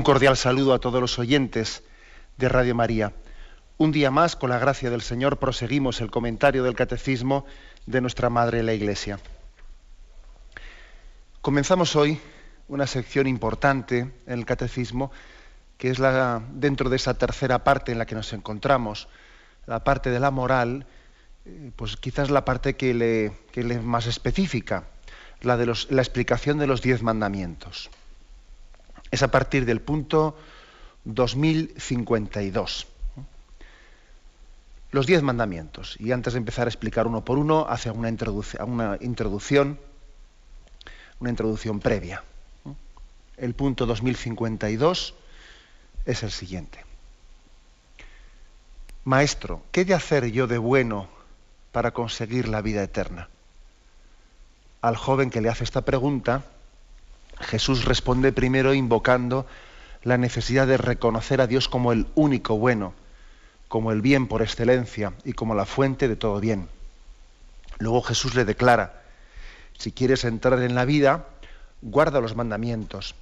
Un cordial saludo a todos los oyentes de Radio María. Un día más, con la gracia del Señor, proseguimos el comentario del Catecismo de nuestra Madre la Iglesia. Comenzamos hoy una sección importante en el Catecismo, que es la, dentro de esa tercera parte en la que nos encontramos, la parte de la moral, eh, pues quizás la parte que le, que le más específica, la de la explicación de los diez mandamientos es a partir del punto 2052. Los diez mandamientos. Y antes de empezar a explicar uno por uno, hace una, una introducción, una introducción previa. El punto 2052 es el siguiente. Maestro, ¿qué he de hacer yo de bueno para conseguir la vida eterna? Al joven que le hace esta pregunta, Jesús responde primero invocando la necesidad de reconocer a Dios como el único bueno, como el bien por excelencia y como la fuente de todo bien. Luego Jesús le declara, si quieres entrar en la vida, guarda los mandamientos.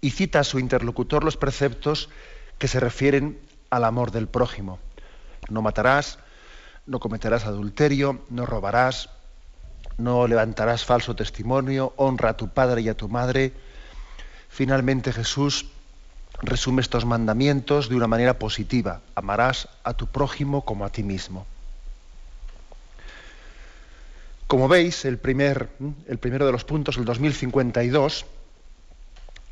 Y cita a su interlocutor los preceptos que se refieren al amor del prójimo. No matarás, no cometerás adulterio, no robarás, no levantarás falso testimonio, honra a tu padre y a tu madre. Finalmente Jesús resume estos mandamientos de una manera positiva. Amarás a tu prójimo como a ti mismo. Como veis, el, primer, el primero de los puntos, el 2052,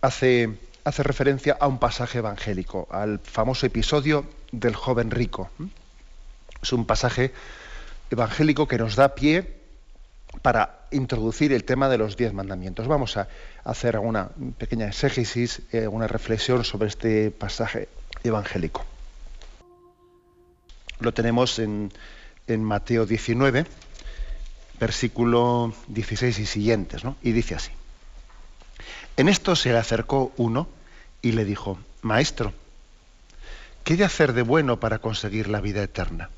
hace, hace referencia a un pasaje evangélico, al famoso episodio del joven rico. Es un pasaje evangélico que nos da pie para introducir el tema de los diez mandamientos. Vamos a hacer una pequeña exégesis, eh, una reflexión sobre este pasaje evangélico. Lo tenemos en, en Mateo 19, versículo 16 y siguientes, ¿no? y dice así. En esto se le acercó uno y le dijo, Maestro, ¿qué de hacer de bueno para conseguir la vida eterna?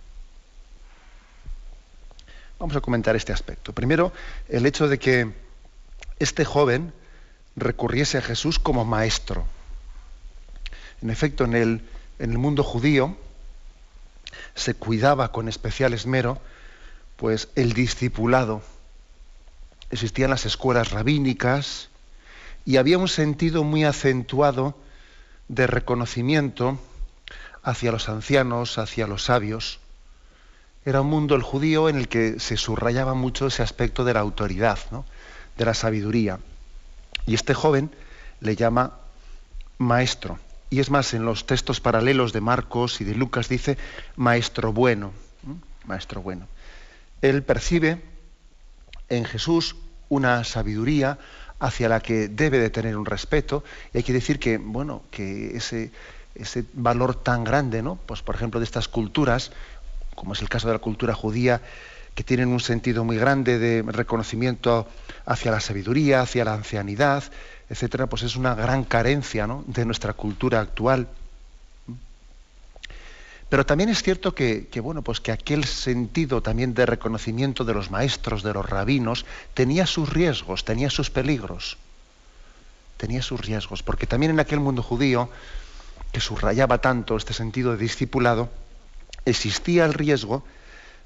Vamos a comentar este aspecto. Primero, el hecho de que este joven recurriese a Jesús como maestro. En efecto, en el, en el mundo judío se cuidaba con especial esmero pues el discipulado. Existían las escuelas rabínicas y había un sentido muy acentuado de reconocimiento hacia los ancianos, hacia los sabios. Era un mundo el judío en el que se subrayaba mucho ese aspecto de la autoridad, de la sabiduría. Y este joven le llama maestro. Y es más, en los textos paralelos de Marcos y de Lucas dice maestro bueno. Maestro bueno. Él percibe en Jesús una sabiduría hacia la que debe de tener un respeto. Y hay que decir que, bueno, que ese, ese valor tan grande, ¿no? Pues por ejemplo, de estas culturas como es el caso de la cultura judía, que tienen un sentido muy grande de reconocimiento hacia la sabiduría, hacia la ancianidad, etcétera, pues es una gran carencia de nuestra cultura actual. Pero también es cierto que, bueno, pues que aquel sentido también de reconocimiento de los maestros, de los rabinos, tenía sus riesgos, tenía sus peligros. Tenía sus riesgos, porque también en aquel mundo judío, que subrayaba tanto este sentido de discipulado, existía el riesgo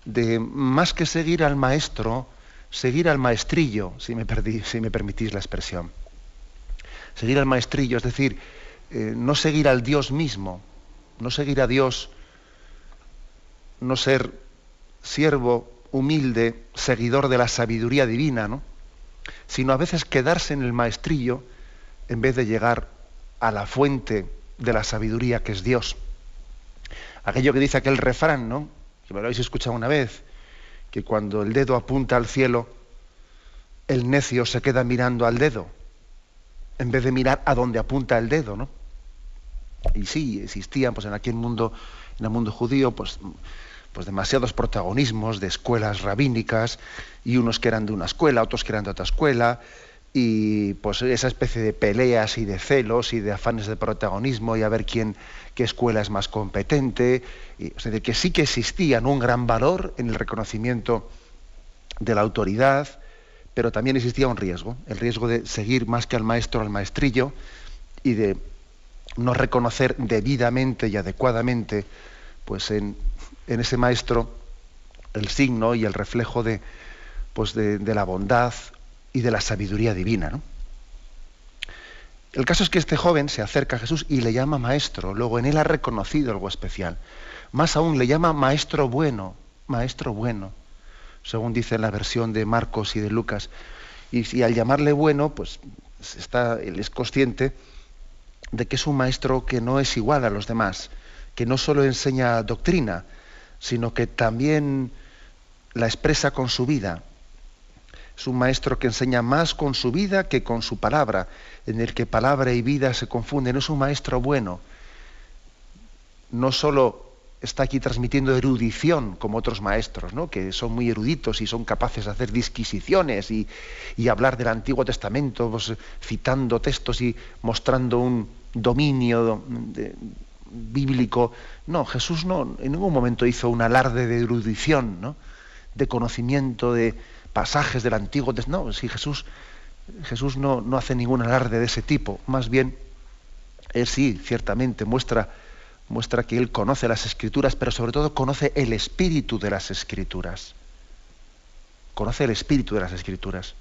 de, más que seguir al maestro, seguir al maestrillo, si me, permitís la expresión. Seguir al maestrillo, es decir, eh, no seguir al Dios mismo, no seguir a Dios, no ser siervo humilde, seguidor de la sabiduría divina, ¿no? sino a veces quedarse en el maestrillo en vez de llegar a la fuente de la sabiduría que es Dios aquello que dice aquel refrán, ¿no? Que me lo habéis escuchado una vez, que cuando el dedo apunta al cielo, el necio se queda mirando al dedo. en vez de mirar a dónde apunta el dedo, ¿no? Y sí, existían pues en aquel mundo, en el mundo judío, pues, pues demasiados protagonismos de escuelas rabínicas, y unos que eran de una escuela, otros que eran de otra escuela, y pues esa especie de peleas y de celos y de afanes de protagonismo y a ver quién qué escuela es más competente, y, o sea, de que sí que existían un gran valor en el reconocimiento de la autoridad, pero también existía un riesgo, el riesgo de seguir más que al maestro al maestrillo y de no reconocer debidamente y adecuadamente pues en, en ese maestro el signo y el reflejo de, pues de la bondad y de la sabiduría divina. ¿no? El caso es que este joven se acerca a Jesús y le llama maestro, luego en él ha reconocido algo especial. Más aún, le llama maestro bueno, maestro bueno, según dice la versión de Marcos y de Lucas. Y, y al llamarle bueno, pues está, él es consciente de que es un maestro que no es igual a los demás, que no solo enseña doctrina, sino que también la expresa con su vida. Es un maestro que enseña más con su vida que con su palabra, en el que palabra y vida se confunden. Es un maestro bueno. No solo está aquí transmitiendo erudición como otros maestros, ¿no? que son muy eruditos y son capaces de hacer disquisiciones y, hablar del Antiguo Testamento, pues, citando textos y mostrando un dominio bíblico. No, Jesús no en ningún momento hizo un alarde de erudición, ¿no? de conocimiento de pasajes del Antiguo Testamento. No, si Jesús, Jesús no, no hace ningún alarde de ese tipo, más bien, él sí, ciertamente, muestra muestra que él conoce las escrituras, pero sobre todo conoce el espíritu de las escrituras. Conoce el espíritu de las escrituras.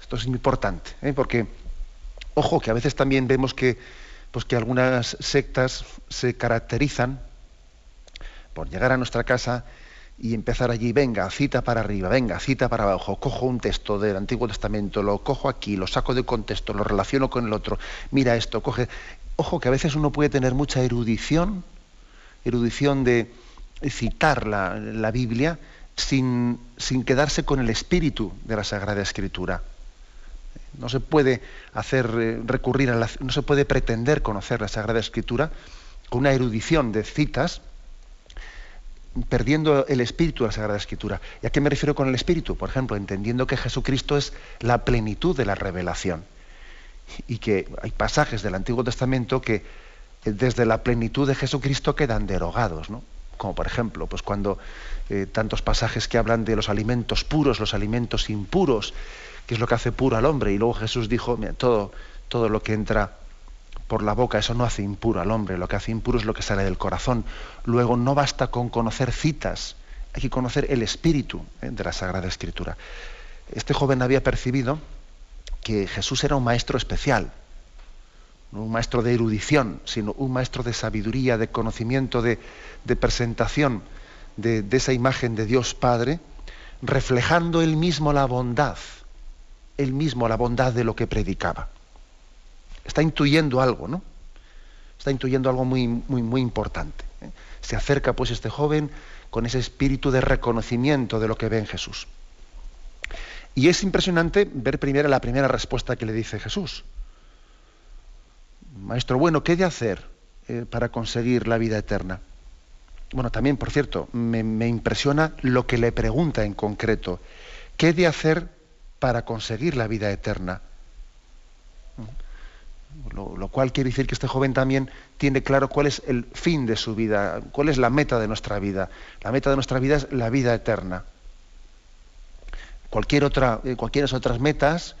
Esto es importante, ¿eh? porque, ojo, que a veces también vemos que, pues que algunas sectas se caracterizan por llegar a nuestra casa y empezar allí, venga, cita para arriba, venga, cita para abajo, cojo un texto del Antiguo Testamento, lo cojo aquí, lo saco de contexto, lo relaciono con el otro, mira esto, coge ojo que a veces uno puede tener mucha erudición, erudición de citar la, la Biblia sin, sin, quedarse con el espíritu de la Sagrada Escritura. No se puede hacer eh, recurrir a la, no se puede pretender conocer la Sagrada Escritura con una erudición de citas, perdiendo el espíritu de la Sagrada Escritura. ¿Y a qué me refiero con el espíritu? Por ejemplo, entendiendo que Jesucristo es la plenitud de la revelación y que hay pasajes del Antiguo Testamento que eh, desde la plenitud de Jesucristo quedan derogados, ¿no? Como por ejemplo, pues cuando eh, tantos pasajes que hablan de los alimentos puros, los alimentos impuros, que es lo que hace puro al hombre, y luego Jesús dijo, mira, todo, todo lo que entra por la boca, eso no hace impuro al hombre, lo que hace impuro es lo que sale del corazón. Luego no basta con conocer citas, hay que conocer el espíritu ¿eh? de la Sagrada Escritura. Este joven había percibido que Jesús era un maestro especial, no un maestro de erudición, sino un maestro de sabiduría, de conocimiento, de, presentación de, de, esa imagen de Dios Padre, reflejando él mismo la bondad, él mismo la bondad de lo que predicaba. Está intuyendo algo, ¿no? Está intuyendo algo muy, muy, muy importante. ¿eh? Se acerca pues este joven con ese espíritu de reconocimiento de lo que ve en Jesús. Y es impresionante ver primero la primera respuesta que le dice Jesús. Maestro, bueno, ¿qué he de hacer eh, para conseguir la vida eterna? Bueno, también, por cierto, me, me, impresiona lo que le pregunta en concreto. ¿Qué he de hacer para conseguir la vida eterna? Lo, cual quiere decir que este joven también tiene claro cuál es el fin de su vida, cuál es la meta de nuestra vida. La meta de nuestra vida es la vida eterna cualquier otra, eh, cualquiera otras metas,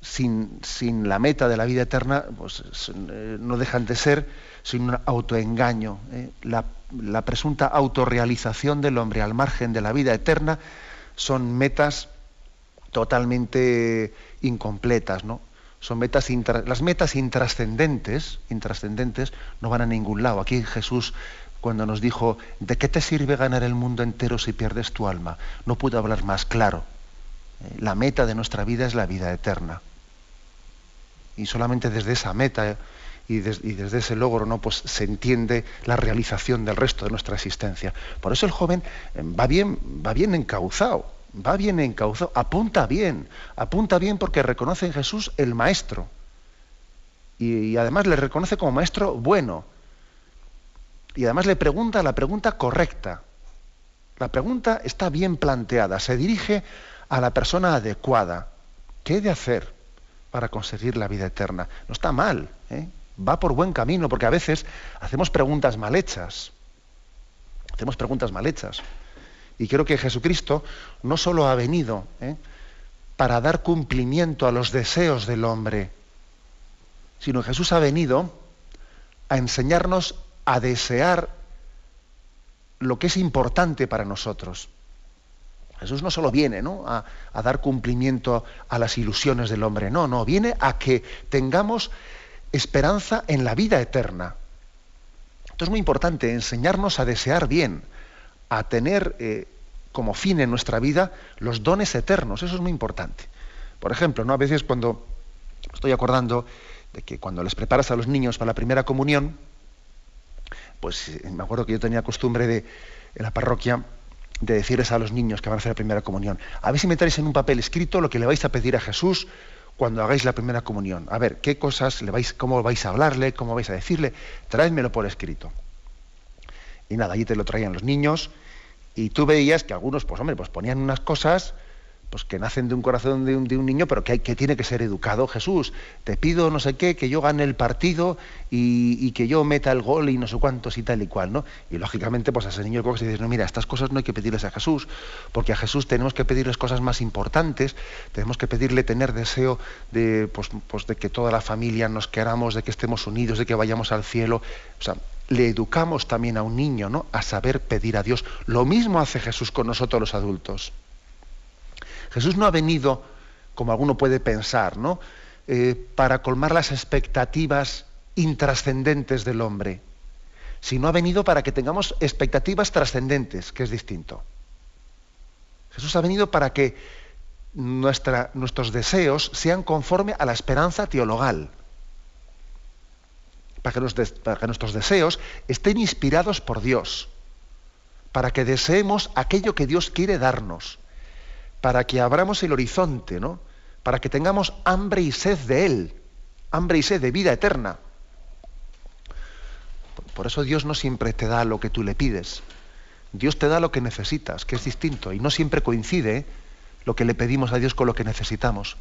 sin, sin, la meta de la vida eterna, pues eh, no dejan de ser sin un autoengaño. Eh. La, la, presunta autorrealización del hombre al margen de la vida eterna son metas totalmente incompletas, ¿no? Son metas las metas intrascendentes, intrascendentes no van a ningún lado. Aquí Jesús cuando nos dijo, ¿de qué te sirve ganar el mundo entero si pierdes tu alma? No puedo hablar más claro. Eh, la meta de nuestra vida es la vida eterna. Y solamente desde esa meta y, des, y, desde ese logro ¿no? pues se entiende la realización del resto de nuestra existencia. Por eso el joven eh, va bien, va bien encauzado, va bien encauzado, apunta bien, apunta bien porque reconoce en Jesús el maestro. Y, además le reconoce como maestro bueno. Y además le pregunta la pregunta correcta. La pregunta está bien planteada, se dirige a la persona adecuada. ¿Qué he de hacer para conseguir la vida eterna? No está mal, ¿eh? va por buen camino, porque a veces hacemos preguntas mal hechas. Hacemos preguntas mal hechas. Y creo que Jesucristo no solo ha venido ¿eh? para dar cumplimiento a los deseos del hombre, sino Jesús ha venido a enseñarnos a desear lo que es importante para nosotros. Jesús no solo viene A, a, dar cumplimiento a las ilusiones del hombre, no, no, viene a que tengamos esperanza en la vida eterna. Esto es muy importante, enseñarnos a desear bien, a tener eh, como fin en nuestra vida los dones eternos. Eso es muy importante. Por ejemplo, ¿no? a veces cuando estoy acordando de que cuando les preparas a los niños para la primera comunión, pues eh, me acuerdo que yo tenía costumbre de, en la parroquia, de decirles a los niños que van a hacer la primera comunión, a ver si me traéis en un papel escrito lo que le vais a pedir a Jesús cuando hagáis la primera comunión. A ver, qué cosas le vais, cómo vais a hablarle, cómo vais a decirle, traédmelo por escrito. Y nada, allí te lo traían los niños y tú veías que algunos, pues hombre, pues ponían unas cosas pues que nacen de un corazón de un, de un niño, pero que, hay, que tiene que ser educado. Jesús, te pido no sé qué, que yo gane el partido y, que yo meta el gol y no sé cuántos y tal y cual, ¿no? Y lógicamente, pues a ese niño coges y dices, no, mira, estas cosas no hay que pedirles a Jesús, porque a Jesús tenemos que pedirles cosas más importantes, tenemos que pedirle tener deseo de, pues, pues de que toda la familia nos queramos, de que estemos unidos, de que vayamos al cielo. O sea, le educamos también a un niño ¿no? a saber pedir a Dios. Lo mismo hace Jesús con nosotros los adultos. Jesús no ha venido, como alguno puede pensar, ¿no? Eh, para colmar las expectativas intrascendentes del hombre, sino ha venido para que tengamos expectativas trascendentes, que es distinto. Jesús ha venido para que nuestros deseos sean conforme a la esperanza teologal para que, nuestros deseos estén inspirados por Dios, para que deseemos aquello que Dios quiere darnos, para que abramos el horizonte, ¿no? Para que tengamos hambre y sed de Él, hambre y sed de vida eterna. Por eso Dios no siempre te da lo que tú le pides. Dios te da lo que necesitas, que es distinto, y no siempre coincide lo que le pedimos a Dios con lo que necesitamos.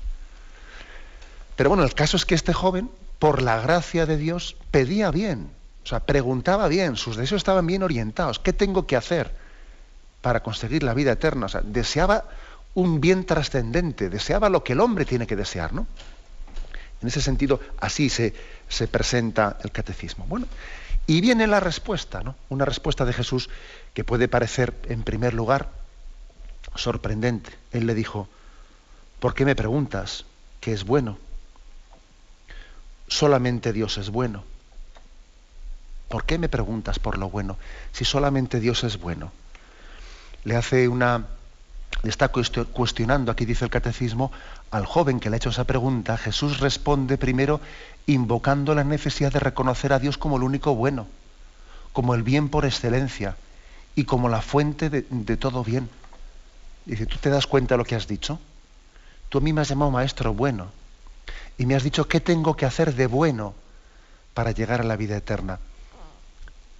Pero bueno, el caso es que este joven por la gracia de Dios, pedía bien, o sea, preguntaba bien, sus deseos estaban bien orientados. ¿Qué tengo que hacer para conseguir la vida eterna? O sea, deseaba un bien trascendente, deseaba lo que el hombre tiene que desear, ¿no? En ese sentido, así se, se presenta el catecismo. Bueno, y viene la respuesta, ¿no? Una respuesta de Jesús que puede parecer, en primer lugar, sorprendente. Él le dijo, ¿por qué me preguntas qué es bueno? Solamente Dios es bueno. ¿Por qué me preguntas por lo bueno si solamente Dios es bueno? Le hace una le está cuestionando, aquí dice el catecismo, al joven que le ha hecho esa pregunta, Jesús responde primero invocando la necesidad de reconocer a Dios como el único bueno, como el bien por excelencia y como la fuente de, de todo bien. Dice, ¿tú te das cuenta de lo que has dicho? Tú a mí me has llamado maestro bueno y me has dicho qué tengo que hacer de bueno para llegar a la vida eterna.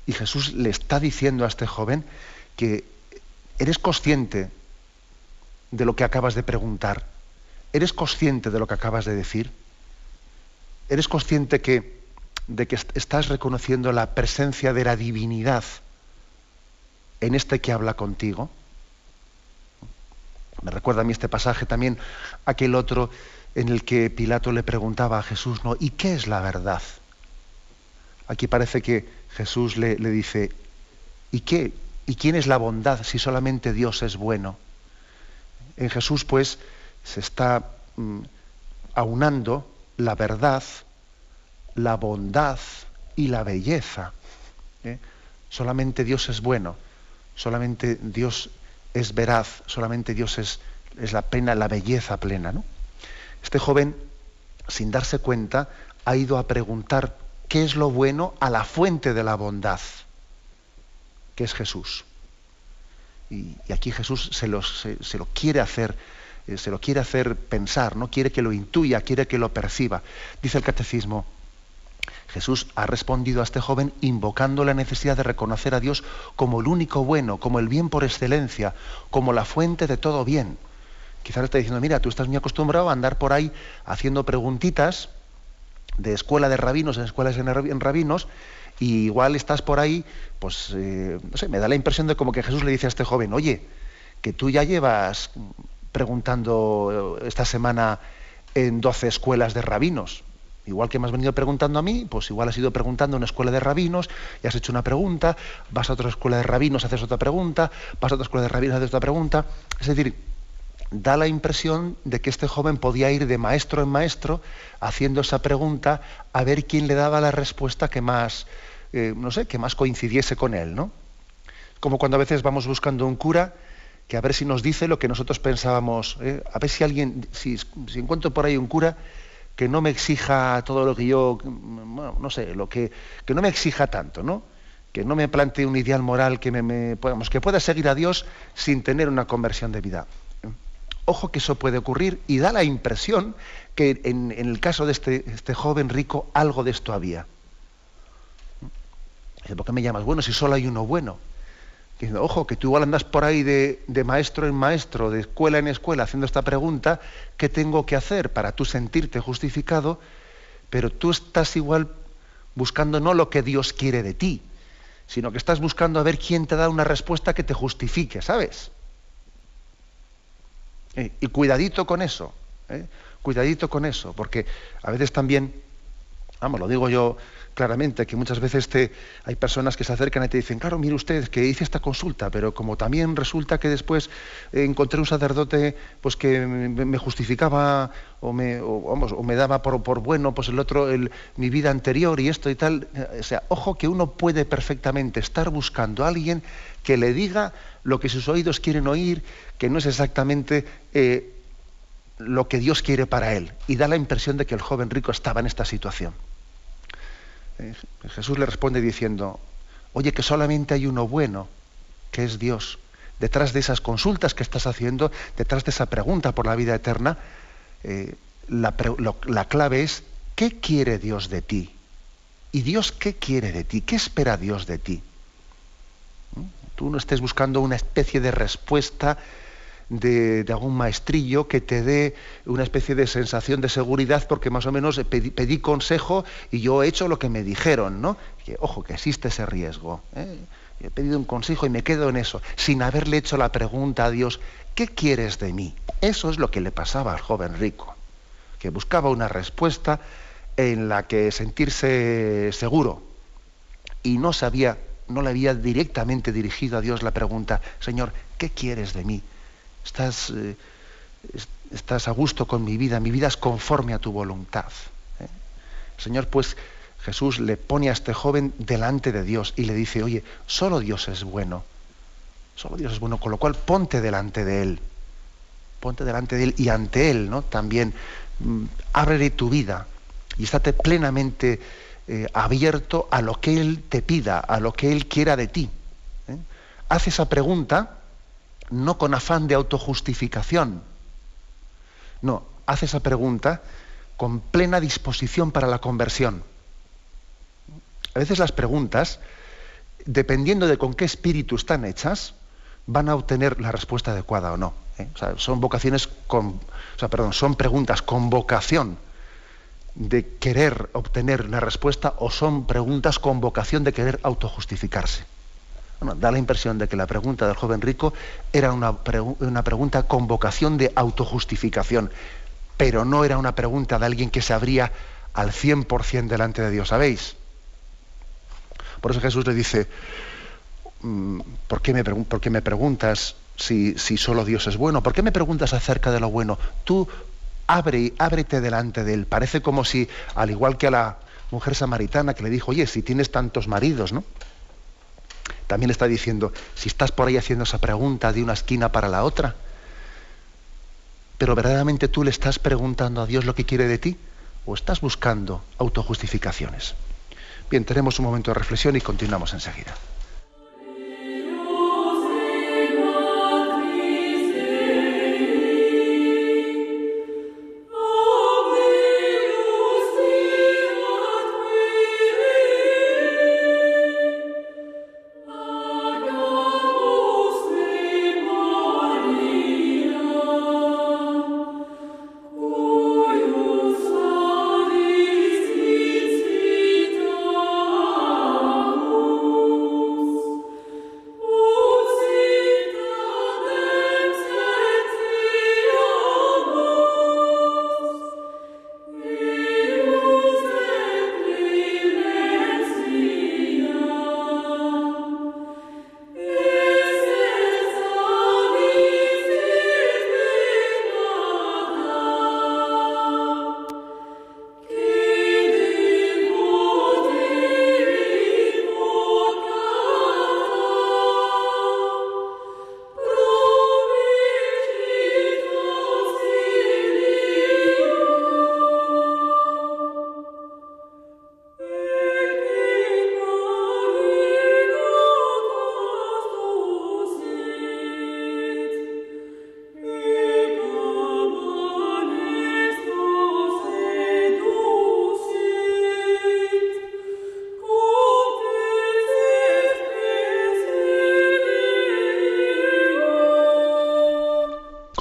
Y Jesús le está diciendo a este joven que eres consciente de lo que acabas de preguntar, eres consciente de lo que acabas de decir, eres consciente de que estás reconociendo la presencia de la divinidad en este que habla contigo. Me recuerda a mí este pasaje también aquel otro en el que Pilato le preguntaba a Jesús, ¿no? ¿Y qué es la verdad? Aquí parece que Jesús le, dice, ¿y qué? ¿Y quién es la bondad si solamente Dios es bueno? En Jesús, pues, se está mm, aunando la verdad, la bondad y la belleza. ¿eh? Solamente Dios es bueno, solamente Dios es veraz, solamente Dios es, es la plena, la belleza plena, ¿no? Este joven, sin darse cuenta, ha ido a preguntar qué es lo bueno a la fuente de la bondad, que es Jesús. Y, aquí Jesús se, se, lo quiere hacer, eh, se lo quiere hacer pensar, no quiere que lo intuya, quiere que lo perciba. Dice el catecismo, Jesús ha respondido a este joven invocando la necesidad de reconocer a Dios como el único bueno, como el bien por excelencia, como la fuente de todo bien. Quizás está diciendo, mira, tú estás muy acostumbrado a andar por ahí haciendo preguntitas de escuela de rabinos en escuelas en rabinos, y igual estás por ahí, pues, eh, no sé, me da la impresión de como que Jesús le dice a este joven, oye, que tú ya llevas preguntando esta semana en 12 escuelas de rabinos. Igual que me has venido preguntando a mí, pues igual has ido preguntando en una escuela de rabinos y has hecho una pregunta, vas a otra escuela de rabinos, haces otra pregunta, vas a otra escuela de rabinos, haces otra pregunta. Es decir, da la impresión de que este joven podía ir de maestro en maestro haciendo esa pregunta a ver quién le daba la respuesta que más, eh, no sé, que más coincidiese con él, ¿no? Como cuando a veces vamos buscando un cura que a ver si nos dice lo que nosotros pensábamos, ¿eh? a ver si alguien, si, encuentro por ahí un cura que no me exija todo lo que yo, no sé, lo que, que no me exija tanto, ¿no? Que no me plantee un ideal moral que me, que pueda seguir a Dios sin tener una conversión de vida. Ojo que eso puede ocurrir y da la impresión que en, el caso de este, este joven rico algo de esto había. ¿Por qué me llamas? Bueno, si solo hay uno bueno. Diciendo, ojo, que tú igual andas por ahí de, maestro en maestro, de escuela en escuela, haciendo esta pregunta, ¿qué tengo que hacer para tú sentirte justificado? Pero tú estás igual buscando no lo que Dios quiere de ti, sino que estás buscando a ver quién te da una respuesta que te justifique, ¿sabes? Eh, y cuidadito con eso, ¿eh? cuidadito con eso, porque a veces también, vamos, lo digo yo claramente que muchas veces te, hay personas que se acercan y te dicen, claro, mire usted, que hice esta consulta, pero como también resulta que después encontré un sacerdote pues que me justificaba o me, daba por, bueno pues el otro, mi vida anterior y esto y tal. O sea, ojo que uno puede perfectamente estar buscando a alguien que le diga lo que sus oídos quieren oír, que no es exactamente eh, lo que Dios quiere para él. Y da la impresión de que el joven rico estaba en esta situación. Eh, Jesús le responde diciendo, oye, que solamente hay uno bueno, que es Dios. Detrás de esas consultas que estás haciendo, detrás de esa pregunta por la vida eterna, eh, la, la clave es, ¿qué quiere Dios de ti? ¿Y Dios qué quiere de ti? ¿Qué espera Dios de ti? ¿Mm? Tú no estés buscando una especie de respuesta de, algún maestrillo que te dé una especie de sensación de seguridad porque más o menos pedí, consejo y yo he hecho lo que me dijeron, ¿no? Que, ojo, que existe ese riesgo. ¿eh? He pedido un consejo y me quedo en eso, sin haberle hecho la pregunta a Dios, ¿qué quieres de mí? Eso es lo que le pasaba al joven rico, que buscaba una respuesta en la que sentirse seguro y no sabía, no le había directamente dirigido a Dios la pregunta, Señor, ¿qué quieres de mí? Estás, eh, estás a gusto con mi vida, mi vida es conforme a tu voluntad. ¿eh? Señor, pues Jesús le pone a este joven delante de Dios y le dice, oye, solo Dios es bueno, solo Dios es bueno, con lo cual ponte delante de Él, ponte delante de Él y ante Él, ¿no? También mm, ábrele tu vida y estate plenamente eh, abierto a lo que Él te pida, a lo que Él quiera de ti. Haz esa pregunta no con afán de autojustificación. No, hace esa pregunta con plena disposición para la conversión. A veces las preguntas, dependiendo de con qué espíritu están hechas, van a obtener la respuesta adecuada o no. ¿eh? son vocaciones con, o sea, perdón, son preguntas con vocación de querer obtener una respuesta o son preguntas con vocación de querer autojustificarse da la impresión de que la pregunta del joven rico era una, pregunta con vocación de autojustificación, pero no era una pregunta de alguien que se abría al 100% delante de Dios, ¿sabéis? Por eso Jesús le dice, mm, ¿por qué me, por qué me preguntas si, si, solo Dios es bueno? ¿Por qué me preguntas acerca de lo bueno? Tú abre, ábrete delante de Él. Parece como si, al igual que a la mujer samaritana que le dijo, oye, si tienes tantos maridos, ¿no? También está diciendo, si estás por ahí haciendo esa pregunta de una esquina para la otra, pero verdaderamente tú le estás preguntando a Dios lo que quiere de ti o estás buscando autojustificaciones. Bien, tenemos un momento de reflexión y continuamos enseguida.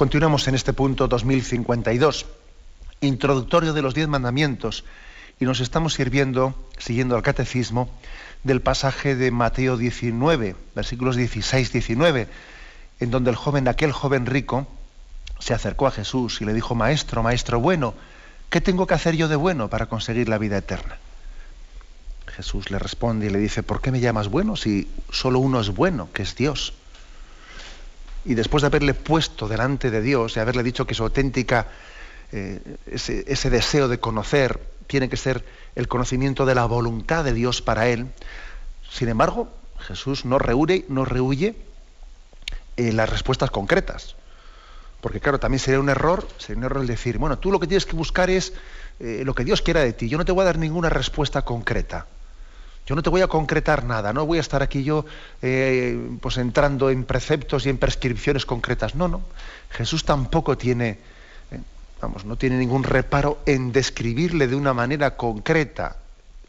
Continuamos en este punto 2052, introductorio de los diez mandamientos, y nos estamos sirviendo, siguiendo al catecismo, del pasaje de Mateo 19, versículos 16-19, en donde el joven, aquel joven rico, se acercó a Jesús y le dijo, Maestro, Maestro bueno, ¿qué tengo que hacer yo de bueno para conseguir la vida eterna? Jesús le responde y le dice, ¿por qué me llamas bueno si solo uno es bueno, que es Dios? Y después de haberle puesto delante de Dios y haberle dicho que su auténtica, eh, ese, ese deseo de conocer tiene que ser el conocimiento de la voluntad de Dios para él, sin embargo, Jesús no rehuye, no rehuye eh, las respuestas concretas. Porque claro, también sería un error, sería un error el decir, bueno, tú lo que tienes que buscar es eh, lo que Dios quiera de ti. Yo no te voy a dar ninguna respuesta concreta. Yo no te voy a concretar nada, no voy a estar aquí yo eh, pues entrando en preceptos y en prescripciones concretas. No, no. Jesús tampoco tiene, vamos, no tiene ningún reparo en describirle de una manera concreta,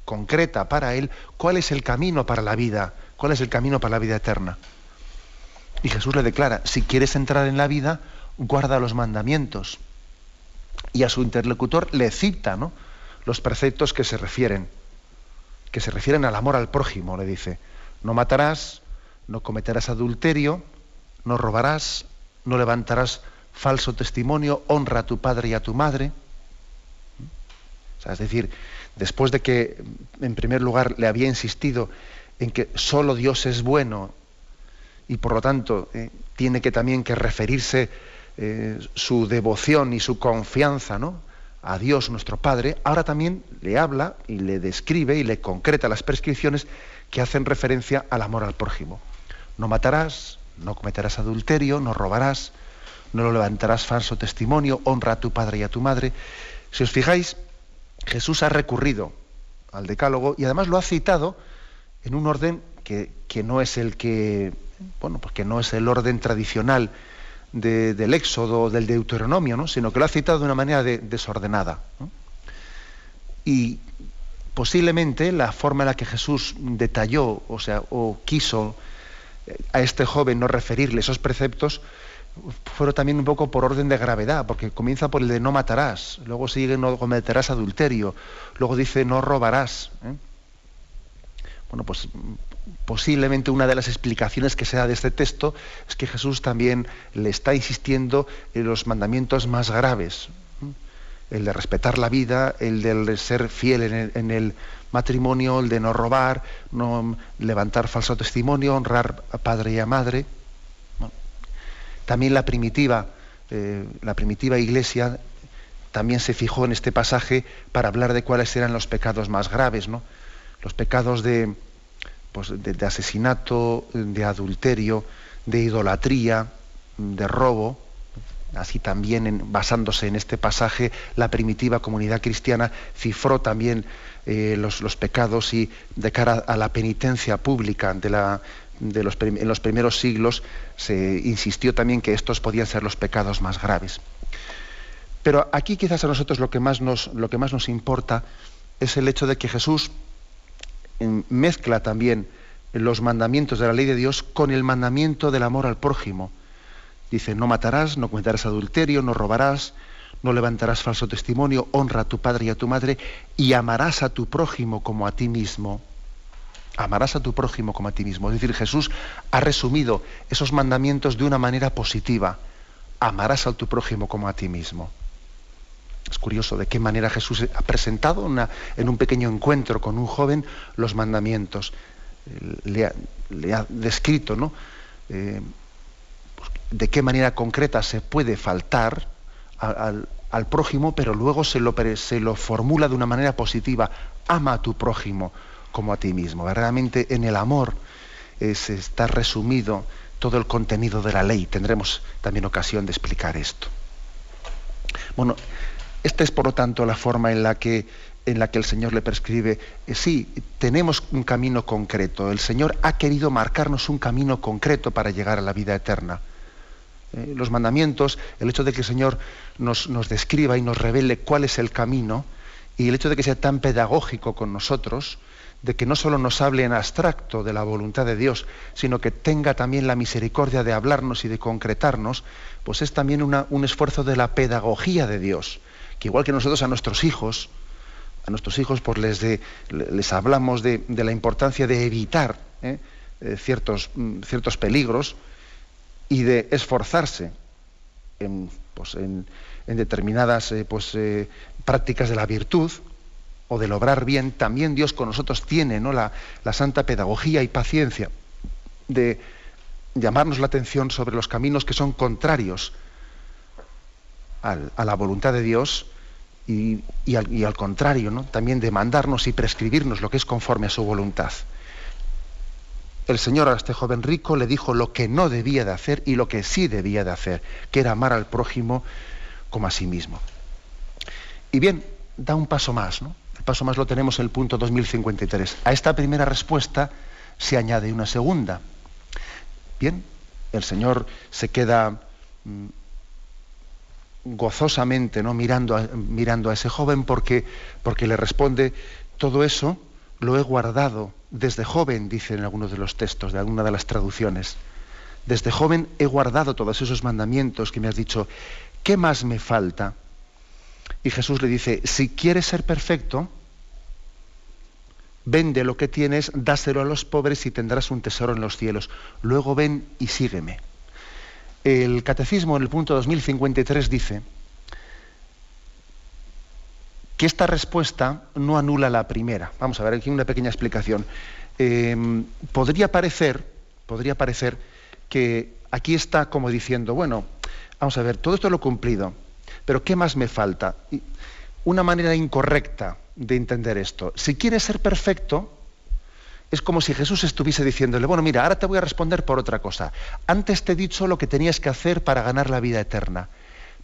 concreta para él, cuál es el camino para la vida, cuál es el camino para la vida eterna. Y Jesús le declara, si quieres entrar en la vida, guarda los mandamientos. Y a su interlocutor le cita ¿no? los preceptos que se refieren, que se refieren al amor al prójimo, le dice, no matarás, no cometerás adulterio, no robarás, no levantarás falso testimonio, honra a tu padre y a tu madre. es decir, después de que en primer lugar le había insistido en que solo Dios es bueno y por lo tanto eh, tiene que también que referirse eh, su devoción y su confianza ¿no? A Dios nuestro Padre, ahora también le habla y le describe y le concreta las prescripciones que hacen referencia al amor al prójimo. No matarás, no cometerás adulterio, no robarás, no lo levantarás falso testimonio, honra a tu padre y a tu madre. Si os fijáis, Jesús ha recurrido al decálogo y además lo ha citado en un orden que, no es el que, bueno, pues no es el orden tradicional del Éxodo, del Deuteronomio, ¿no? sino que lo ha citado de una manera desordenada. Y posiblemente la forma en la que Jesús detalló, o sea, o quiso eh, a este joven no referirle esos preceptos, fueron también un poco por orden de gravedad, porque comienza por el de no matarás, luego sigue no cometerás adulterio, luego dice no robarás. ¿eh? Bueno, pues posiblemente una de las explicaciones que se da de este texto es que Jesús también le está insistiendo en los mandamientos más graves, el de respetar la vida, el de ser fiel en el, matrimonio, el de no robar, no levantar falso testimonio, honrar a padre y a madre. También la primitiva, eh, la primitiva iglesia también se fijó en este pasaje para hablar de cuáles eran los pecados más graves, ¿no? Los pecados de, pues, de, asesinato, de adulterio, de idolatría, de robo. Así también, basándose en este pasaje, la primitiva comunidad cristiana cifró también eh, los, los, pecados y de cara a la penitencia pública de la, en los primeros siglos se insistió también que estos podían ser los pecados más graves. Pero aquí quizás a nosotros lo que más nos, lo que más nos importa es el hecho de que Jesús mezcla también los mandamientos de la ley de Dios con el mandamiento del amor al prójimo. Dice, no matarás, no cometerás adulterio, no robarás, no levantarás falso testimonio, honra a tu padre y a tu madre y amarás a tu prójimo como a ti mismo amarás a tu prójimo como a ti mismo. Es decir, Jesús ha resumido esos mandamientos de una manera positiva. Amarás a tu prójimo como a ti mismo. Es curioso de qué manera Jesús ha presentado en un pequeño encuentro con un joven los mandamientos. Le ha, descrito ¿no? Eh, pues, de qué manera concreta se puede faltar al, prójimo, pero luego se lo, se lo formula de una manera positiva. Ama a tu prójimo como a ti mismo. Verdaderamente en el amor está resumido todo el contenido de la ley. Tendremos también ocasión de explicar esto. Bueno, esta es por lo tanto la forma en la que, en la que el Señor le prescribe. Eh, sí, tenemos un camino concreto. El Señor ha querido marcarnos un camino concreto para llegar a la vida eterna. Eh, los mandamientos, el hecho de que el Señor nos, nos describa y nos revele cuál es el camino, y el hecho de que sea tan pedagógico con nosotros, de que no solo nos hable en abstracto de la voluntad de Dios, sino que tenga también la misericordia de hablarnos y de concretarnos, pues es también un esfuerzo de la pedagogía de Dios, que igual que nosotros a nuestros hijos, a nuestros hijos pues les, hablamos de, la importancia de evitar ¿eh? Eh, ciertos, mm, ciertos peligros y de esforzarse en, pues, determinadas eh, pues, prácticas de la virtud, o del obrar bien, también Dios con nosotros tiene ¿no? la, santa pedagogía y paciencia de llamarnos la atención sobre los caminos que son contrarios a la voluntad de Dios y, al, contrario, ¿no? también de mandarnos y prescribirnos lo que es conforme a su voluntad. El Señor a este joven rico le dijo lo que no debía de hacer y lo que sí debía de hacer, que era amar al prójimo como a sí mismo. Y bien, da un paso más, ¿no? paso más lo tenemos en el punto 2053. A esta primera respuesta se añade una segunda. Bien, el Señor se queda mm, gozosamente ¿no? mirando, a, ese joven porque, porque le responde, todo eso lo he guardado desde joven, dice en algunos de los textos, de alguna de las traducciones. Desde joven he guardado todos esos mandamientos que me has dicho. ¿Qué más me falta? Y Jesús le dice, si quieres ser perfecto, vende lo que tienes, dáselo a los pobres y tendrás un tesoro en los cielos. Luego ven y sígueme. El catecismo en el punto 2053 dice que esta respuesta no anula la primera. Vamos a ver aquí una pequeña explicación. Em, podría parecer, podría parecer que aquí está como diciendo, bueno, vamos a ver, todo esto lo he cumplido, pero ¿qué más me falta? Una manera incorrecta de entender esto. Si quieres ser perfecto, es como si Jesús estuviese diciéndole, bueno, mira, ahora te voy a responder por otra cosa. Antes te he dicho lo que tenías que hacer para ganar la vida eterna,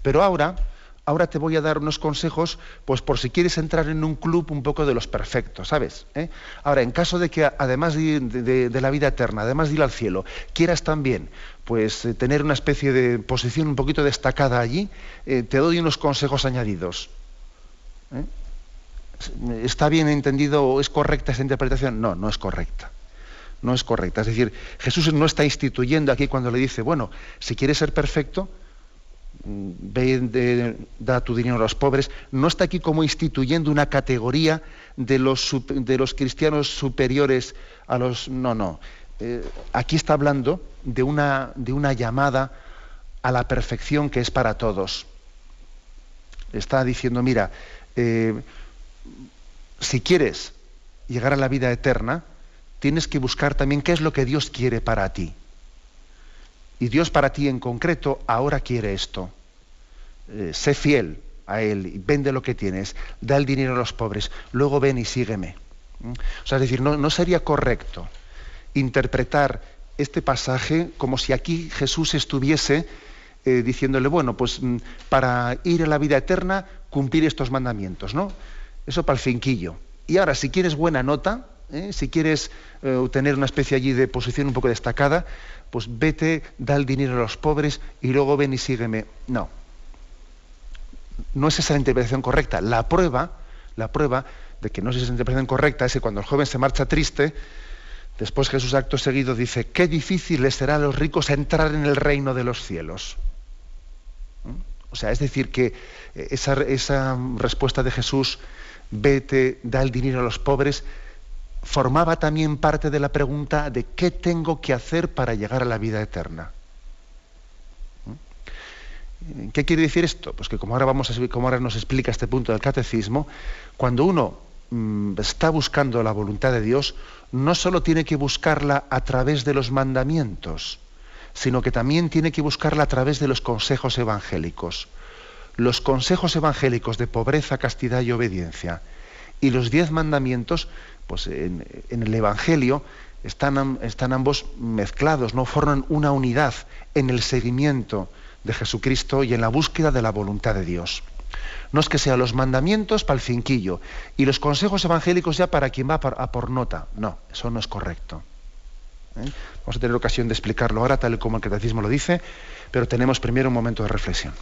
pero ahora, ahora te voy a dar unos consejos, pues por si quieres entrar en un club un poco de los perfectos, ¿sabes? ¿Eh? Ahora, en caso de que además de, la vida eterna, además de ir al cielo, quieras también, pues eh, tener una especie de posición un poquito destacada allí, eh, te doy unos consejos añadidos. ¿Está bien entendido o es correcta esa interpretación? No, no es correcta. No es correcta. Es decir, Jesús no está instituyendo aquí cuando le dice, bueno, si quieres ser perfecto, mm, da tu dinero a los pobres. No está aquí como instituyendo una categoría de los, de los cristianos superiores a los... No, no. Eh, aquí está hablando de una, de una llamada a la perfección que es para todos. Está diciendo, mira, eh, si quieres llegar a la vida eterna, tienes que buscar también qué es lo que Dios quiere para ti. Y Dios para ti en concreto ahora quiere esto. Eh, sé fiel a Él, vende lo que tienes, da el dinero a los pobres, luego ven y sígueme. ¿Mm? O sea, es decir, no, sería correcto interpretar este pasaje como si aquí Jesús estuviese eh, diciéndole, bueno, pues mm, para ir a la vida eterna, cumplir estos mandamientos, ¿no? Eso para el finquillo. Y ahora, si quieres buena nota, ¿eh? si quieres eh, tener una especie allí de posición un poco destacada, pues vete, da el dinero a los pobres y luego ven y sígueme. No. No es esa la interpretación correcta. La prueba, la prueba de que no es esa interpretación correcta es que cuando el joven se marcha triste, después Jesús acto seguido dice, qué difícil les será a los ricos entrar en el reino de los cielos. ¿Mm? O sea, es decir, que eh, esa, esa respuesta de Jesús vete, da el dinero a los pobres, formaba también parte de la pregunta de qué tengo que hacer para llegar a la vida eterna. ¿Mm? ¿Qué quiere decir esto? Pues que como ahora, vamos a, como ahora nos explica este punto del catecismo, cuando uno mm, está buscando la voluntad de Dios, no solo tiene que buscarla a través de los mandamientos, sino que también tiene que buscarla a través de los consejos evangélicos los consejos evangélicos de pobreza, castidad y obediencia y los diez mandamientos, pues en, el Evangelio están, ambos mezclados, no forman una unidad en el seguimiento de Jesucristo y en la búsqueda de la voluntad de Dios. No es que sean los mandamientos para el cinquillo y los consejos evangélicos ya para quien va a por, nota. No, eso no es correcto. ¿Eh? Vamos a tener ocasión de explicarlo ahora, tal y como el catecismo lo dice, pero tenemos primero un momento de reflexión.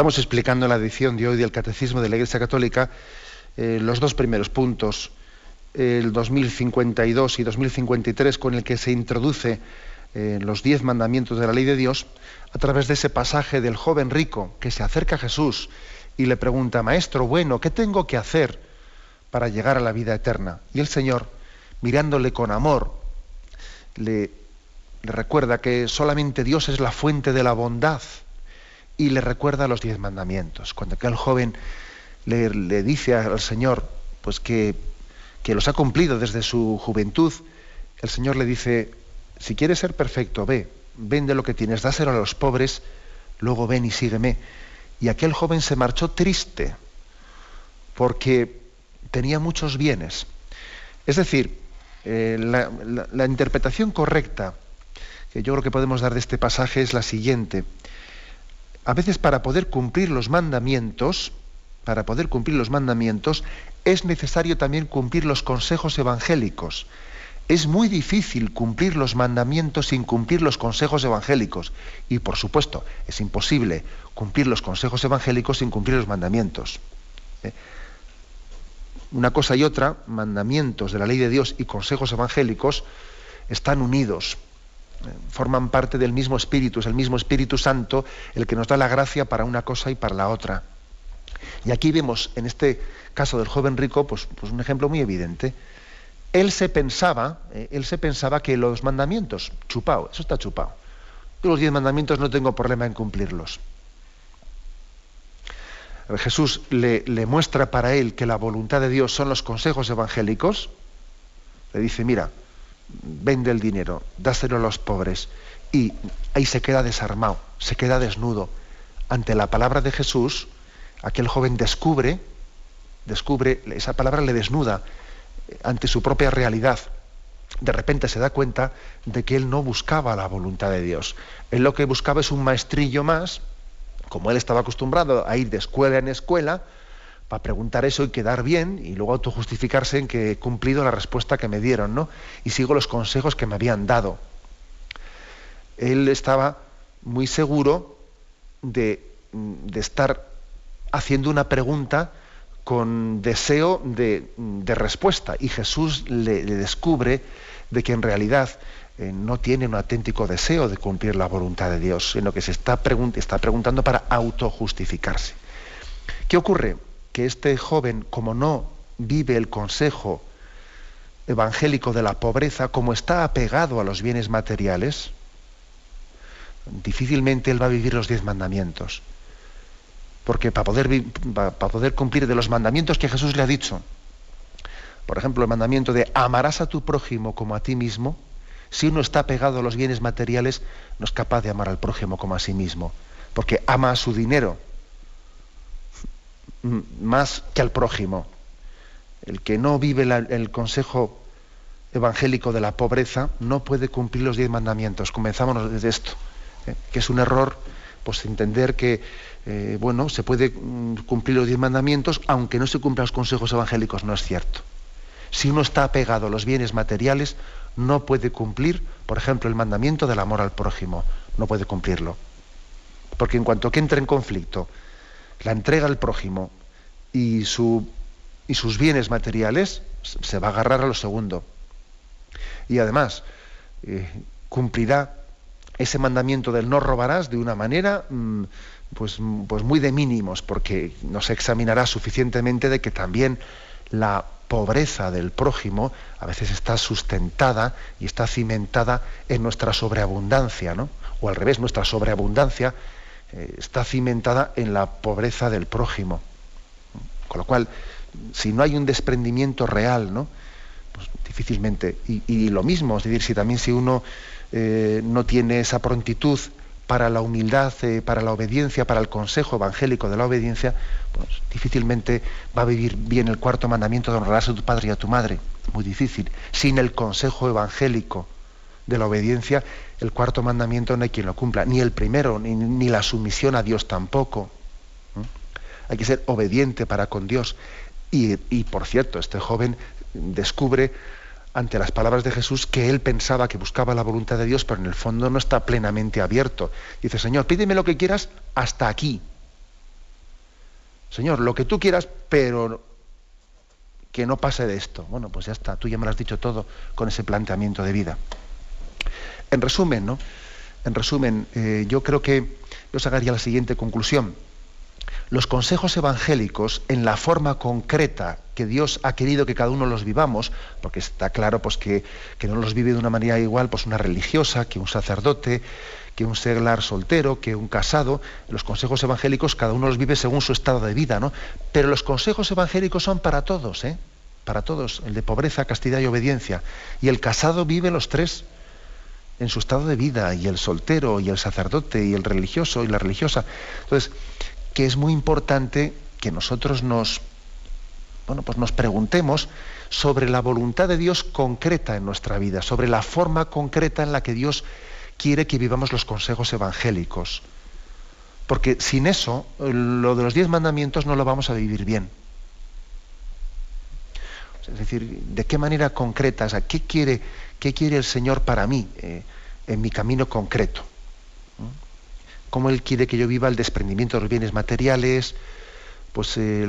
Estamos explicando en la edición de hoy del Catecismo de la Iglesia Católica eh, los dos primeros puntos, el 2052 y 2053, con el que se introduce eh, los diez mandamientos de la ley de Dios, a través de ese pasaje del joven rico que se acerca a Jesús y le pregunta, Maestro, bueno, ¿qué tengo que hacer para llegar a la vida eterna? Y el Señor, mirándole con amor, le, recuerda que solamente Dios es la fuente de la bondad y le recuerda los diez mandamientos. Cuando aquel joven le, dice al Señor pues que, que los ha cumplido desde su juventud, el Señor le dice, si quieres ser perfecto, ve, vende lo que tienes, dáselo a los pobres, luego ven y sígueme. Y aquel joven se marchó triste porque tenía muchos bienes. Es decir, eh, la, interpretación correcta que yo creo que podemos dar de este pasaje es la siguiente. A veces para poder cumplir los mandamientos, para poder cumplir los mandamientos, es necesario también cumplir los consejos evangélicos. Es muy difícil cumplir los mandamientos sin cumplir los consejos evangélicos. Y por supuesto, es imposible cumplir los consejos evangélicos sin cumplir los mandamientos. ¿Eh? Una cosa y otra, mandamientos de la ley de Dios y consejos evangélicos, están unidos. Forman parte del mismo Espíritu, es el mismo Espíritu Santo el que nos da la gracia para una cosa y para la otra. Y aquí vemos en este caso del joven rico, pues, pues un ejemplo muy evidente él se pensaba, eh, él se pensaba que los mandamientos, chupado, eso está chupado. Yo los diez mandamientos no tengo problema en cumplirlos. Jesús le, muestra para él que la voluntad de Dios son los consejos evangélicos. Le dice, mira, vende el dinero, dáselo a los pobres. Y ahí se queda desarmado, se queda desnudo. Ante la palabra de Jesús, aquel joven descubre, descubre, esa palabra le desnuda, ante su propia realidad, de repente se da cuenta de que él no buscaba la voluntad de Dios. Él lo que buscaba es un maestrillo más, como él estaba acostumbrado a ir de escuela en escuela, para preguntar eso y quedar bien y luego autojustificarse en que he cumplido la respuesta que me dieron, ¿no? Y sigo los consejos que me habían dado. Él estaba muy seguro de, de estar haciendo una pregunta con deseo de, respuesta y Jesús le, descubre de que en realidad eh, no tiene un auténtico deseo de cumplir la voluntad de Dios, sino que se está, está preguntando para autojustificarse. ¿Qué ocurre? Que este joven, como no vive el consejo evangélico de la pobreza, como está apegado a los bienes materiales, difícilmente él va a vivir los diez mandamientos. Porque para poder, cumplir de los mandamientos que Jesús le ha dicho, por ejemplo, el mandamiento de amarás a tu prójimo como a ti mismo, si uno está pegado a los bienes materiales, no es capaz de amar al prójimo como a sí mismo, porque ama a su dinero más que al prójimo. El que no vive el consejo evangélico de la pobreza no puede cumplir los diez mandamientos. Comenzamos desde esto, ¿eh? que es un error pues entender que eh, bueno, se puede mm, cumplir los diez mandamientos aunque no se cumplan los consejos evangélicos, no es cierto. Si uno está apegado a los bienes materiales, no puede cumplir, por ejemplo, el mandamiento del amor al prójimo, no puede cumplirlo. Porque en cuanto que entre en conflicto la entrega al prójimo y, su, y sus bienes materiales, se va a agarrar a lo segundo. Y además, eh, cumplirá ese mandamiento del no robarás de una manera mm, pues, pues muy de mínimos, porque no se examinará suficientemente de que también la pobreza del prójimo a veces está sustentada y está cimentada en nuestra sobreabundancia, ¿no? O al revés, nuestra sobreabundancia eh, está cimentada en la pobreza del prójimo. Con lo cual, si no hay un desprendimiento real, ¿no? Pues difícilmente. Y, lo mismo, es decir, si también si uno eh, no tiene esa prontitud para la humildad, eh, para la obediencia, para el consejo evangélico de la obediencia, pues difícilmente va a vivir bien el cuarto mandamiento de honrarás a tu padre y a tu madre. Muy difícil. Sin el consejo evangélico de la obediencia, el cuarto mandamiento no hay quien lo cumpla. Ni el primero, ni, la sumisión a Dios tampoco. Hay que ser obediente para con Dios. y por cierto, este joven descubre ante las palabras de Jesús que él pensaba que buscaba la voluntad de Dios, pero en el fondo no está plenamente abierto. Dice, Señor, pídeme lo que quieras hasta aquí. Señor, lo que tú quieras, pero que no pase de esto. Bueno, pues ya está, tú ya me lo has dicho todo con ese planteamiento de vida. En resumen, ¿no? En resumen, eh, yo creo que yo sacaría la siguiente conclusión. Los consejos evangélicos, en la forma concreta que Dios ha querido que cada uno los vivamos, porque está claro pues, que, que no los vive de una manera igual pues, una religiosa, que un sacerdote, que un seglar soltero, que un casado. Los consejos evangélicos cada uno los vive según su estado de vida, ¿no? Pero los consejos evangélicos son para todos, ¿eh? Para todos, el de pobreza, castidad y obediencia. Y el casado vive los tres en su estado de vida, y el soltero, y el sacerdote, y el religioso, y la religiosa. Entonces, que es muy importante que nosotros nos, bueno, pues nos preguntemos sobre la voluntad de Dios concreta en nuestra vida, sobre la forma concreta en la que Dios quiere que vivamos los consejos evangélicos. Porque sin eso, lo de los diez mandamientos no lo vamos a vivir bien. Es decir, ¿de qué manera concreta? O ¿qué, quiere, ¿Qué quiere el Señor para mí eh, en mi camino concreto? ¿Cómo Él quiere que yo viva el desprendimiento de los bienes materiales? Pues eh,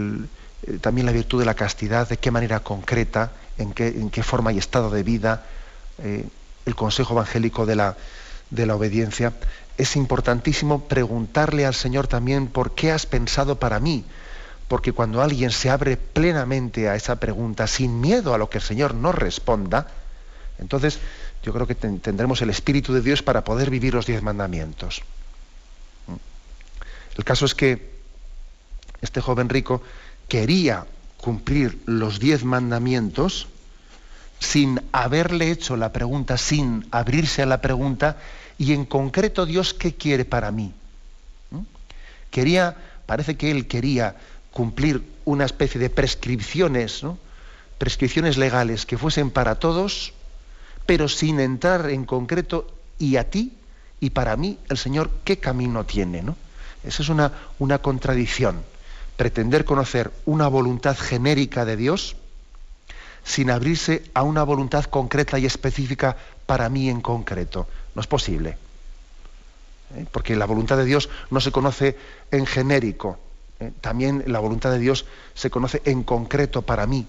también la virtud de la castidad, de qué manera concreta, en qué, forma y estado de vida, eh, el consejo evangélico de la, de la obediencia, es importantísimo preguntarle al Señor también por qué has pensado para mí. Porque cuando alguien se abre plenamente a esa pregunta, sin miedo a lo que el Señor no responda, entonces yo creo que tendremos el Espíritu de Dios para poder vivir los diez mandamientos. El caso es que este joven rico quería cumplir los diez mandamientos sin haberle hecho la pregunta, sin abrirse a la pregunta y en concreto Dios qué quiere para mí. ¿Mm? Quería, parece que él quería cumplir una especie de prescripciones, prescripciones legales que fuesen para todos, pero sin entrar en concreto y a ti y para mí el Señor qué camino tiene. ¿no? Esa es una, una contradicción. Pretender conocer una voluntad genérica de Dios sin abrirse a una voluntad concreta y específica para mí en concreto. No es posible. ¿Eh? Porque la voluntad de Dios no se conoce en genérico. ¿eh? También la voluntad de Dios se conoce en concreto para mí.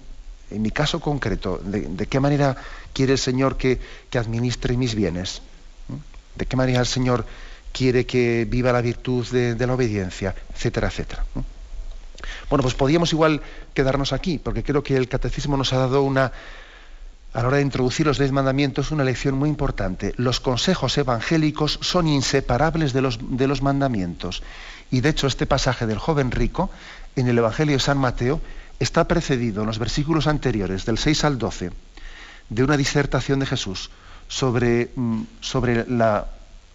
En mi caso concreto, ¿de, qué manera quiere el Señor que, administre mis bienes? ¿De qué manera el Señor quiere que viva la virtud de, la obediencia? Etcétera, etcétera. Bueno, pues podríamos igual quedarnos aquí, porque creo que el catecismo nos ha dado una, a la hora de introducir los diez mandamientos, una lección muy importante. Los consejos evangélicos son inseparables de los, de los mandamientos. Y de hecho este pasaje del joven rico en el Evangelio de San Mateo está precedido en los versículos anteriores, del 6 al 12, de una disertación de Jesús sobre, mm,